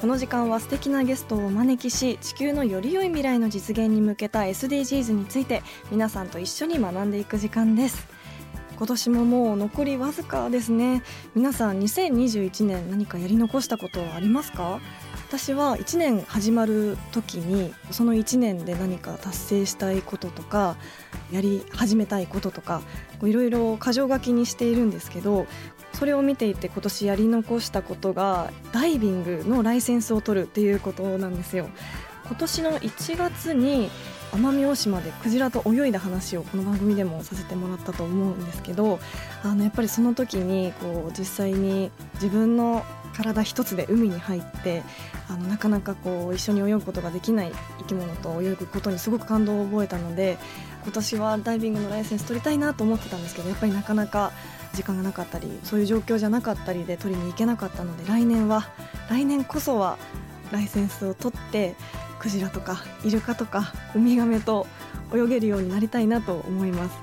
この時間は素敵なゲストをお招きし地球のより良い未来の実現に向けた SDGs について皆さんと一緒に学んでいく時間です。今年ももう残りわずかですね。皆さん2021年何かやり残したことはありますか？私は1年始まる時にその1年で何か達成したいこととかやり始めたいこととかいろいろ箇条書きにしているんですけどそれを見ていて今年やり残したことがダイビングのライセンスを取るっていうことなんですよ。今年の1月に奄美大島でクジラと泳いだ話をこの番組でもさせてもらったと思うんですけどあのやっぱりその時にこう実際に自分の体一つで海に入ってあのなかなかこう一緒に泳ぐことができない生き物と泳ぐことにすごく感動を覚えたので今年はダイビングのライセンス取りたいなと思ってたんですけどやっぱりなかなか時間がなかったりそういう状況じゃなかったりで取りに行けなかったので来年は来年こそはライセンスを取ってクジラとかイルカとかウミガメと泳げるようになりたいなと思います。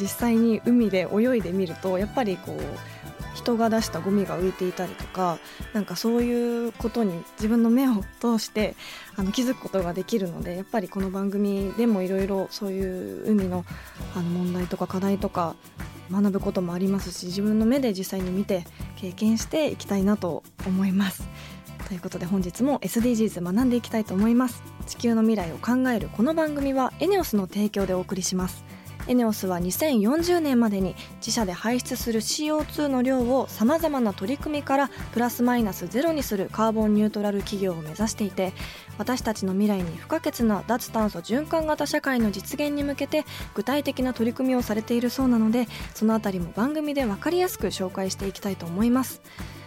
実際に海で泳いでみるとやっぱりこう人が出したゴミが浮いていたりとかなんかそういうことに自分の目を通してあの気づくことができるのでやっぱりこの番組でもいろいろそういう海のあの問題とか課題とか学ぶこともありますし自分の目で実際に見て経験していきたいなと思います。ということで本日も SDGs 学んでいきたいと思います地球の未来を考えるこの番組はエネオスの提供でお送りしますエネオスは2040年までに自社で排出する CO2 の量をさまざまな取り組みからプラスマイナスゼロにするカーボンニュートラル企業を目指していて私たちの未来に不可欠な脱炭素循環型社会の実現に向けて具体的な取り組みをされているそうなのでそのあたりも番組で分かりやすく紹介していきたいと思います。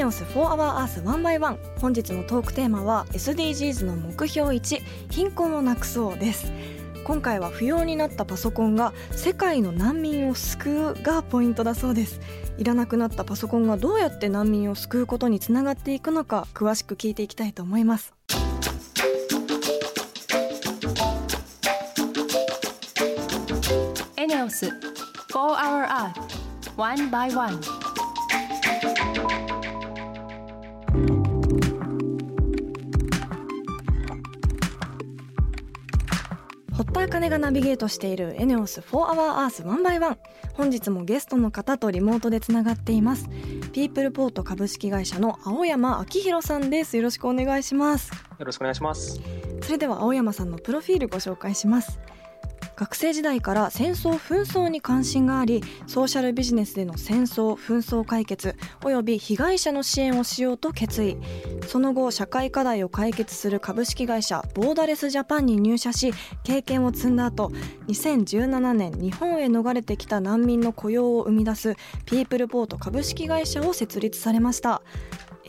ネオス4 h o u r ースワンバイワン本日のトークテーマは SDGs の目標1貧困をなくそうです。今回は不要になったパソコンが世界の難民を救うがポイントだそうです。いらなくなったパソコンがどうやって難民を救うことにつながっていくのか詳しく聞いていきたいと思います。エネオス4 h o u r Earth 1 by 1田茜がナビゲートしているエネオス4 Hour Earth 1 by 1本日もゲストの方とリモートでつながっています。ピープルポート株式会社の青山明弘さんです。よろしくお願いします。よろしくお願いします。それでは青山さんのプロフィールご紹介します学生時代から戦争紛争に関心がありソーシャルビジネスでの戦争紛争解決および被害者の支援をしようと決意。その後社会課題を解決する株式会社ボーダレスジャパンに入社し経験を積んだ後2017年日本へ逃れてきた難民の雇用を生み出すピープルポート株式会社を設立されました。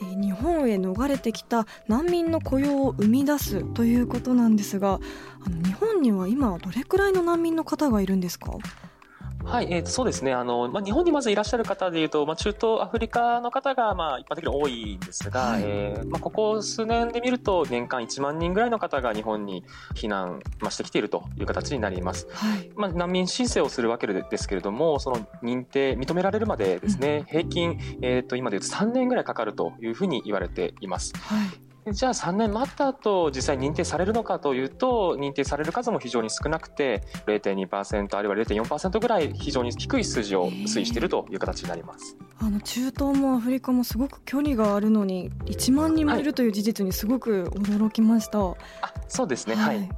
日本へ逃れてきた難民の雇用を生み出すということなんですがあの日本には今どれくらいの難民の方がいるんですか？はい、えーとそうですね。あの、まあ、日本にまずいらっしゃる方でいうと、まあ、中東アフリカの方が、まあ、一般的に多いんですが、はいえーまあ、ここ数年で見ると、年間1万人ぐらいの方が日本に避難、まあ、してきているという形になります。はいまあ、難民申請をするわけですけれども、その認定、認められるまでですね、平均、えーと、今でいうと3年ぐらいかかるというふうに言われています。はいじゃあ3年待った後実際認定されるのかというと認定される数も非常に少なくて0.2%あるいは0.4%ぐらい非常に低い数字を推移しているという形になります。あの中東もアフリカもすごく距離があるのに1万人もいるという事実にすごく驚きました、はい、あそうですね。はい、はい、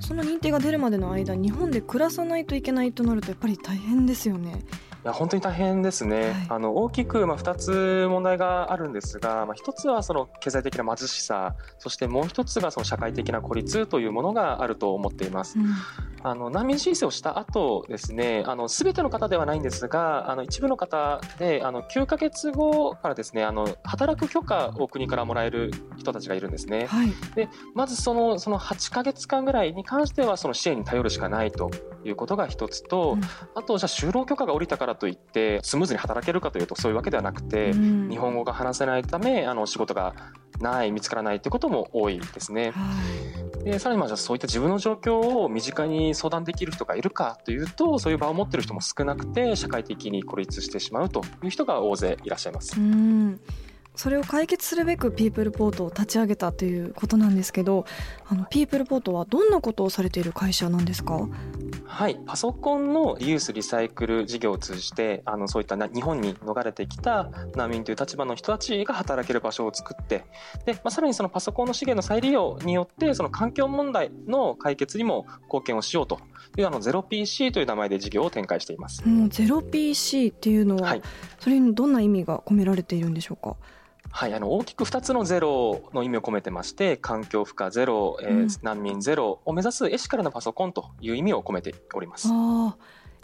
その認定が出るまでの間日本で暮らさないといけないとなるとやっぱり大変ですよね。いや本当に大変ですね、はい、あの大きくまあ2つ問題があるんですが、まあ、1つはその経済的な貧しさそしてもう1つがその社会的な孤立というものがあると思っています。うん。あの難民申請をした後ですね、あの全ての方ではないんですが、あの一部の方であの9ヶ月後からですね、あの働く許可を国からもらえる人たちがいるんですね。はい、でまずそのその8ヶ月間ぐらいに関してはその支援に頼るしかないということが一つと、うん、あとじゃあ就労許可が下りたからといってスムーズに働けるかというとそういうわけではなくて、うん、日本語が話せないためあの仕事がない見つからないということも多いですね。はいでさらにまあじゃあそういった自分の状況を身近に相談できる人がいるかというとそういう場を持ってる人も少なくて社会的に孤立してしまうという人が大勢いらっしゃいます。うんそれを解決するべくピープルポートを立ち上げたということなんですけどあのピープルポートはどんなことをされている会社なんですか？はいパソコンのリユースリサイクル事業を通じてあのそういった日本に逃れてきた難民という立場の人たちが働ける場所を作ってで、まあ、さらにそのパソコンの資源の再利用によってその環境問題の解決にも貢献をしようというあのゼロ PC という名前で事業を展開しています。もうゼロ PC っていうのは、はい、それにどんな意味が込められているんでしょうか？はい、あの大きく2つのゼロの意味を込めてまして環境負荷ゼロ、えー、うん、難民ゼロを目指すエシカルなパソコンという意味を込めております。あ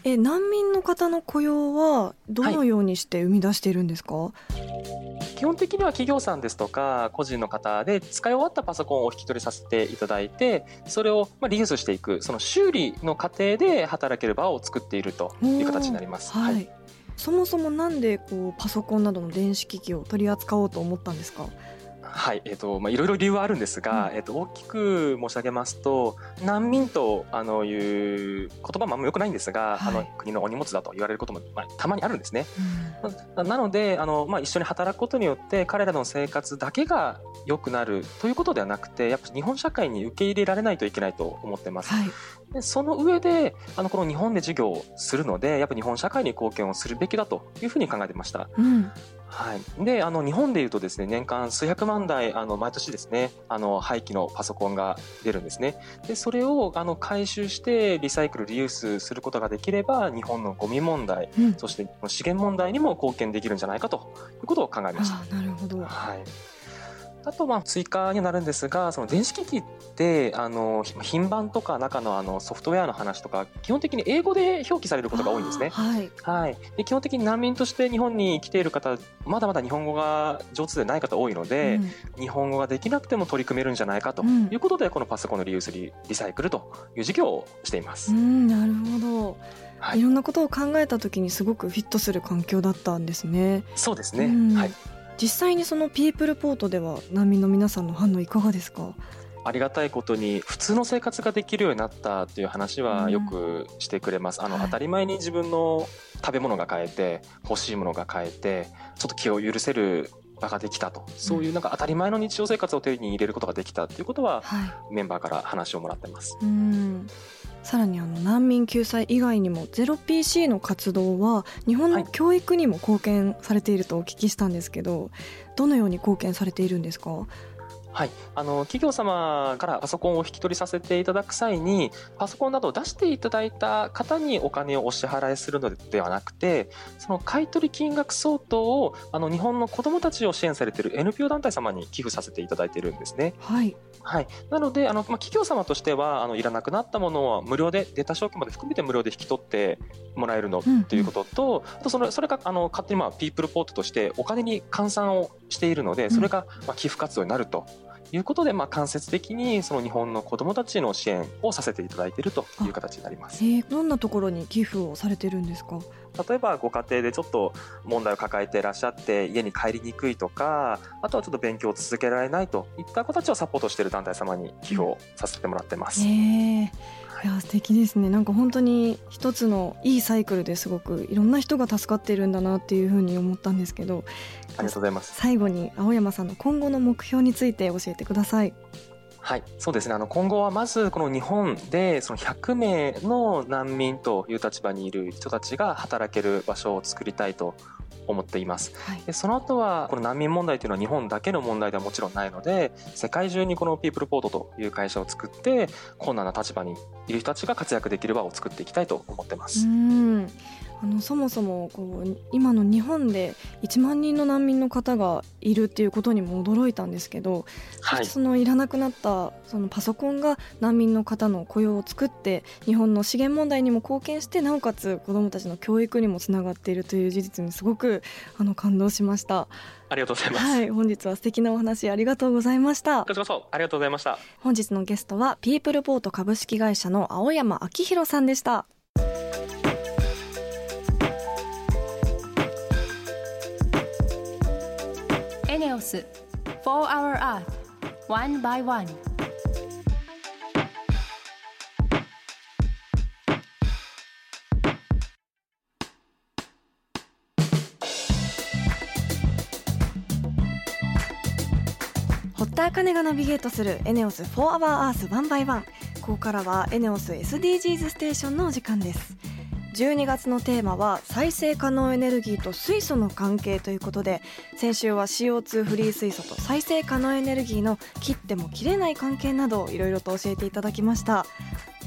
え難民の方の雇用はどのようにして生み出しているんですか、はい、基本的には企業さんですとか個人の方で使い終わったパソコンをお引き取りさせていただいてそれをまあリユースしていくその修理の過程で働ける場を作っているという形になります。はい、はいそもそもなんでこうパソコンなどの電子機器を取り扱おうと思ったんですか？はい、えっ、ー、と、まあ、いろいろ理由はあるんですが、うん、えっ、ー、と、大きく申し上げますと、難民と、あの、いう言葉もあんま良くないんですが、はい、あの、国のお荷物だと言われることも、まあ、たまにあるんですね。うん、なので、あの、まあ、一緒に働くことによって、彼らの生活だけが良くなるということではなくて、やっぱ日本社会に受け入れられないといけないと思ってます。はいでその上であのこの日本で授業をするのでやっぱ日本社会に貢献をするべきだというふうに考えてました。うん、はい、であの日本でいうとですね年間数百万台あの毎年ですねあの廃棄のパソコンが出るんですね。でそれをあの回収してリサイクルリユースすることができれば日本のゴミ問題、うん、そして資源問題にも貢献できるんじゃないかということを考えました。なるほど、はいあとまあ追加になるんですがその電子機器ってあの品番とか中のあのソフトウェアの話とか基本的に英語で表記されることが多いんですね。はい、はい、で基本的に難民として日本に来ている方まだまだ日本語が上手でない方多いので、うん、日本語ができなくても取り組めるんじゃないかということで、うん、このパソコンのリユースリリサイクルという事業をしています。うん、なるほど。はい、いろんなことを考えた時にすごくフィットする環境だったんですね。そうですね、はい実際にそのピープルポートでは難民の皆さんの反応いかがですか？ありがたいことに普通の生活ができるようになったという話はよくしてくれます。うん、あの、当たり前に自分の食べ物が買えて欲しいものが買えてちょっと気を許せる場ができたと、そういうなんか当たり前の日常生活を手に入れることができたということは、はい、メンバーから話をもらってます。うんさらにあの難民救済以外にもゼロ PC の活動は日本の教育にも貢献されているとお聞きしたんですけど、どのように貢献されているんですか？はい、あの企業様からパソコンを引き取りさせていただく際にパソコンなどを出していただいた方にお金をお支払いするのではなくてその買取金額相当をあの日本の子どもたちを支援されている NPO 団体様に寄付させていただいているんですね。はい、はい、なのであの、まあ、企業様としてはあのいらなくなったものは無料でデータ消去まで含めて無料で引き取ってもらえるのということと、あとそれそれがあの勝手にまあピープルポートとしてお金に換算をしているのでそれがまあ寄付活動になるということで、まあ、間接的にその日本の子どもたちの支援をさせていただいているという形になります。えー、どんなところに寄付をされてるんですか？例えばご家庭でちょっと問題を抱えていらっしゃって家に帰りにくいとかあとはちょっと勉強を続けられないといった子たちをサポートしている団体様に寄付をさせてもらってます。えーいや素敵ですね。なんか本当に一つのいいサイクルですごくいろんな人が助かっているんだなっていうふうに思ったんですけどありがとうございます。最後に青山さんの今後の目標について教えてください。はい、そうですね。あの今後はまずこの日本でその100名の難民という立場にいる人たちが働ける場所を作りたいと思っています。はい、でその後はこの難民問題というのは日本だけの問題ではもちろんないので、世界中にこのピープルポートという会社を作って困難な立場にいる人たちが活躍できる場を作っていきたいと思ってます。うんあのそもそもこう今の日本で1万人の難民の方がいるっていうことにも驚いたんですけど、はい、そのいらなくなったそのパソコンが難民の方の雇用を作って日本の資源問題にも貢献してなおかつ子どもたちの教育にもつながっているという事実にすごくあの感動しました。ありがとうございます。はい、本日は素敵なお話ありがとうございました。こちらこそありがとうございました。本日のゲストはピープルポート株式会社の青山明弘さんでした。エネオス4 Hour Earth One by One 茜がナビゲートするエネオス4 Hour Earth One by One ここからはエネオス SDGs ステーションのお時間です。12月のテーマは再生可能エネルギーと水素の関係ということで先週は CO2 フリー水素と再生可能エネルギーの切っても切れない関係などいろいろと教えていただきました。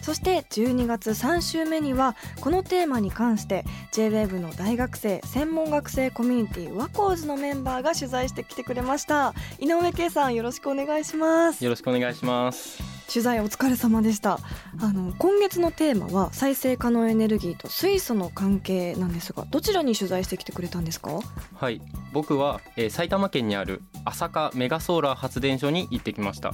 そして12月3週目にはこのテーマに関して JWAVE の大学生専門学生コミュニティワコーズのメンバーが取材してきてくれました。井上圭さんよろしくお願いします。よろしくお願いします。取材お疲れ様でした。あの今月のテーマは再生可能エネルギーと水素の関係なんですがどちらに取材してきてくれたんですか？はい。僕は、えー、埼玉県にある朝霞メガソーラー発電所に行ってきました。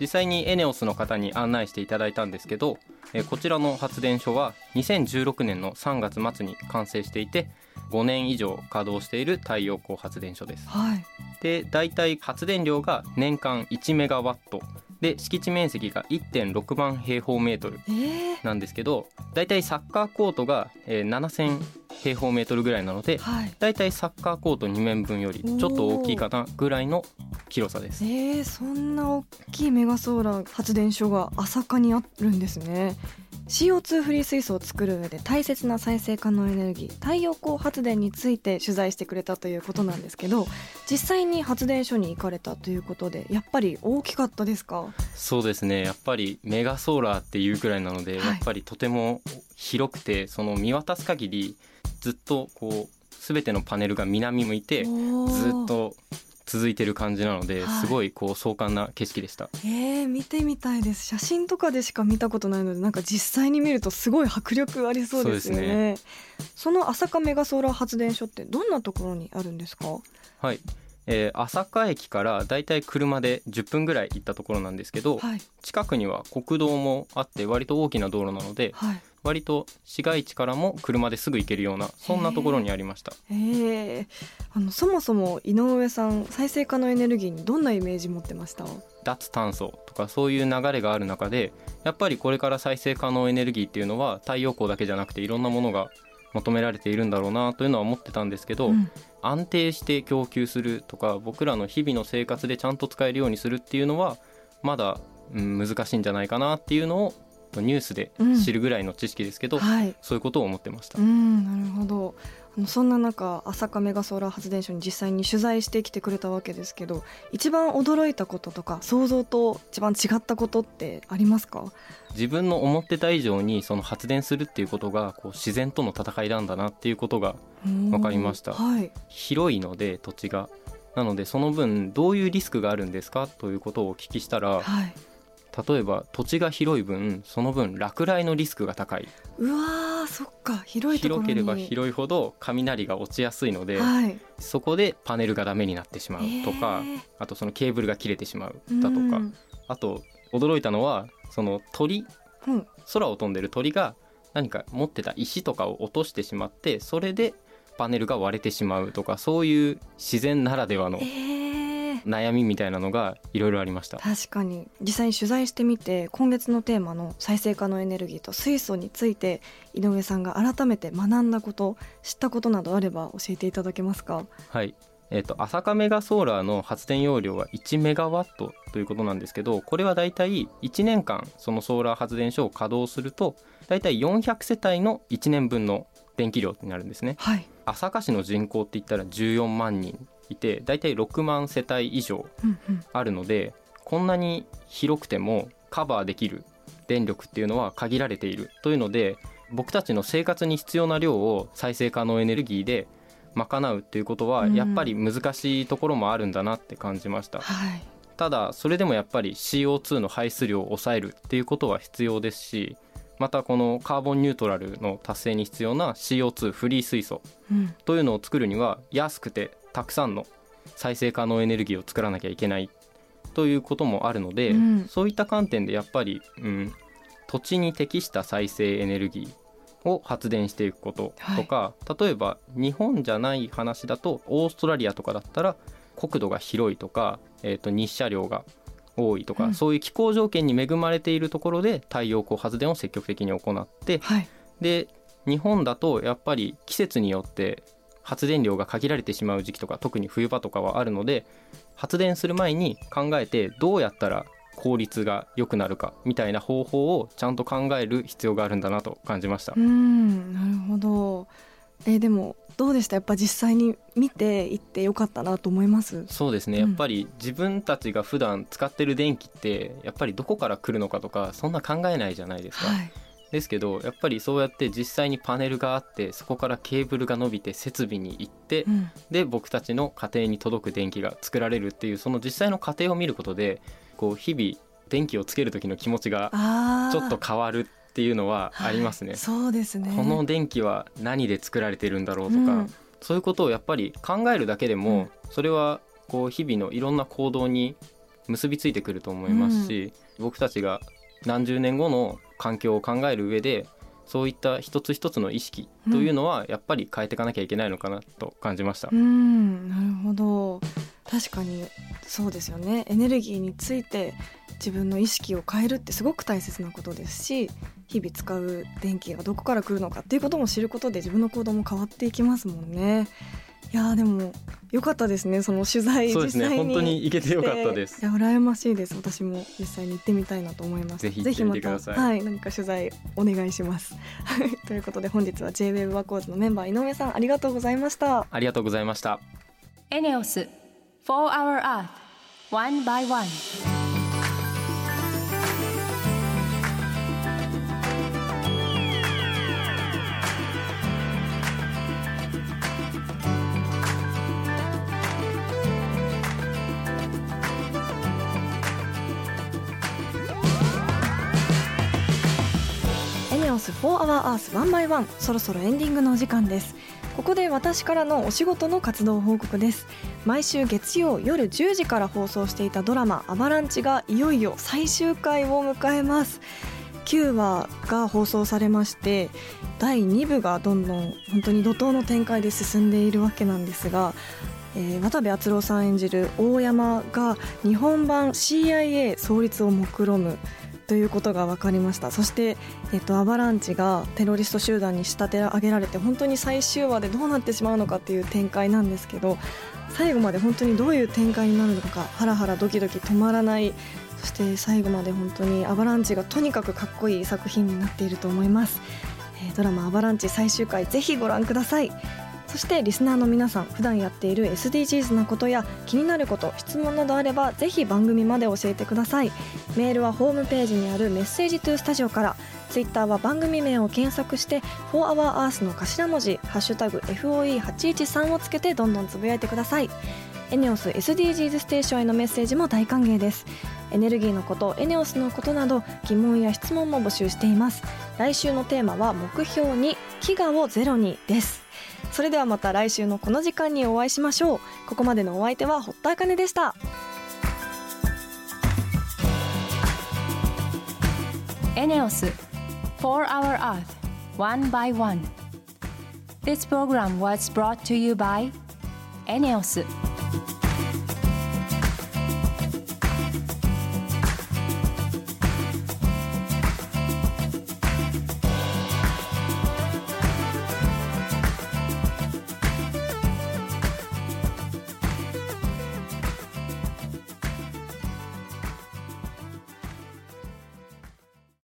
実際にエネオスの方に案内していただいたんですけど、えー、こちらの発電所は2016年の3月末に完成していて5年以上稼働している太陽光発電所です、はい、で大体発電量が年間1メガワットで敷地面積が1.6万平方メートルなんですけど、えー、だいたいサッカーコートが、えー、7000平方メートルぐらいなので、はい、だいたいサッカーコート2面分よりちょっと大きいかなぐらいの広さです。えー、そんな大きいメガソーラー発電所が朝霞にあるんですね。CO2 フリー水素を作る上で大切な再生可能エネルギー太陽光発電について取材してくれたということなんですけど実際に発電所に行かれたということでやっぱり大きかったですか？そうですね。やっぱりメガソーラーっていうくらいなので、はい、やっぱりとても広くてその見渡す限りずっとこう全てのパネルが南向いてずっと続いてる感じなので、はい、すごいこう壮観な景色でした。えー、見てみたいです。写真とかでしか見たことないので、なんか実際に見るとすごい迫力ありそうですよね。そ、ね、の朝霞メガソーラー発電所ってどんなところにあるんですか？はい。えー、朝霞駅からだいたい車で10分ぐらい行ったところなんですけど、はい、近くには国道もあって割と大きな道路なので、はい、割と市街地からも車ですぐ行けるようなそんなところにありました。えあのそもそも井上さん再生可能エネルギーにどんなイメージ持ってました？脱炭素とかそういう流れがある中でやっぱりこれから再生可能エネルギーっていうのは太陽光だけじゃなくていろんなものが求められているんだろうなというのは思ってたんですけど、うん、安定して供給するとか僕らの日々の生活でちゃんと使えるようにするっていうのはまだ、うん、難しいんじゃないかなっていうのをニュースで知るぐらいの知識ですけど、うんはい、そういうことを思ってました。うんなるほど。あのそんな中朝霞メガソーラー発電所に実際に取材してきてくれたわけですけど一番驚いたこととか想像と一番違ったことってありますか？自分の思ってた以上にその発電するっていうことがこう自然との戦いなんだなっていうことが分かりました、はい、広いので土地が。なのでその分どういうリスクがあるんですか？ということをお聞きしたら、はい、例えば土地が広い分その分落雷のリスクが高い。うわそっか。広い広ければ広いほど雷が落ちやすいので、はい、そこでパネルがダメになってしまうとか、えー、あとそのケーブルが切れてしまうだとかあと驚いたのはその鳥、うん、空を飛んでる鳥が何か持ってた石とかを落としてしまってそれでパネルが割れてしまうとかそういう自然ならではの、えー。ね悩みみたいなのがいろいろありました。確かに。実際に取材してみて今月のテーマの再生可能エネルギーと水素について井上さんが改めて学んだこと知ったことなどあれば教えていただけますか？はい。えーと、朝霞メガソーラーの発電容量は1メガワットということなんですけどこれはだいたい1年間そのソーラー発電所を稼働するとだいたい400世帯の1年分の電気量になるんですね、はい、朝霞市の人口って言ったら14万人いてだいたい6万世帯以上あるので、うんうん、こんなに広くてもカバーできる電力っていうのは限られているというので僕たちの生活に必要な量を再生可能エネルギーで賄うっていうことはやっぱり難しいところもあるんだなって感じました、うんはい、ただそれでもやっぱり CO2 の排出量を抑えるっていうことは必要ですしまたこのカーボンニュートラルの達成に必要な CO2 フリー水素というのを作るには安くてたくさんの再生可能エネルギーを作らなきゃいけないということもあるので、うん、そういった観点でやっぱり、うん、土地に適した再生エネルギーを発電していくこととか、はい、例えば日本じゃない話だとオーストラリアとかだったら国土が広いとか、えー、と日射量が多いとか、うん、そういう気候条件に恵まれているところで太陽光発電を積極的に行って、はい、で日本だとやっぱり季節によって発電量が限られてしまう時期とか特に冬場とかはあるので発電する前に考えてどうやったら効率が良くなるかみたいな方法をちゃんと考える必要があるんだなと感じました。うんなるほど。えー、でもどうでした？やっぱ実際に見ていってよかったなと思います？そうですね、やっぱり自分たちが普段使ってる電気ってやっぱりどこから来るのかとかそんな考えないじゃないですか、はい、ですけどやっぱりそうやって実際にパネルがあってそこからケーブルが伸びて設備に行って、うん、で僕たちの家庭に届く電気が作られるっていうその実際の過程を見ることでこう日々電気をつける時の気持ちがちょっと変わるっていうのはありますね、はい、そうですね。この電気は何で作られてるんだろうとか、うん、そういうことをやっぱり考えるだけでも、それはこう日々のいろんな行動に結びついてくると思いますし、僕たちが何十年後の環境を考える上でそういった一つ一つの意識というのはやっぱり変えていかなきゃいけないのかなと感じました。うん、なるほど確かにそうですよねエネルギーについて自分の意識を変えるってすごく大切なことですし日々使う電気がどこから来るのかっていうことも知ることで自分の行動も変わっていきますもんね。いやでも良かったですねその取材そうですね本当に行けてよかったです。いや羨ましいです。私も実際に行ってみたいなと思います。ぜひぜひまたはい何か取材お願いします。ということで本日は J-WEB ワコーズのメンバー井上さんありがとうございました。ありがとうございました。エネオス4 Hour Earth One by One 4 Hour Earth 1 by 1そろそろエンディングのお時間です。ここで私からのお仕事の活動報告です。毎週月曜夜10時から放送していたドラマ「アバランチ」がいよいよ最終回を迎えます。9話が放送されまして第2部がどんどん本当に怒涛の展開で進んでいるわけなんですがえー、渡部篤郎さん演じる大山が日本版 CIA 創立を目論むということが分かりました。そして、えっと、アバランチがテロリスト集団に仕立て上げられて本当に最終話でどうなってしまうのかっていう展開なんですけど最後まで本当にどういう展開になるのかハラハラドキドキ止まらない。そして最後まで本当にアバランチがとにかくかっこいい作品になっていると思います、えー、ドラマ「アバランチ」最終回ぜひご覧ください。そしてリスナーの皆さん普段やっている SDGs なことや気になること質問などあればぜひ番組まで教えてください。メールはホームページにあるメッセージトゥースタジオからツイッターは番組名を検索して「4HourEarth」の頭文字「ハッシュタグ #FOE813」をつけてどんどんつぶやいてください。エネオス SDGs ステーションへのメッセージも大歓迎です。エネルギーのことエネオスのことなど疑問や質問も募集しています。来週のテーマは目標に飢餓をゼロにです。それではまた来週のこの時間にお会いしましょう。ここまでのお相手は堀田茜でした。エネオス4 Hour Earth One by One. This program was brought to you by エネオス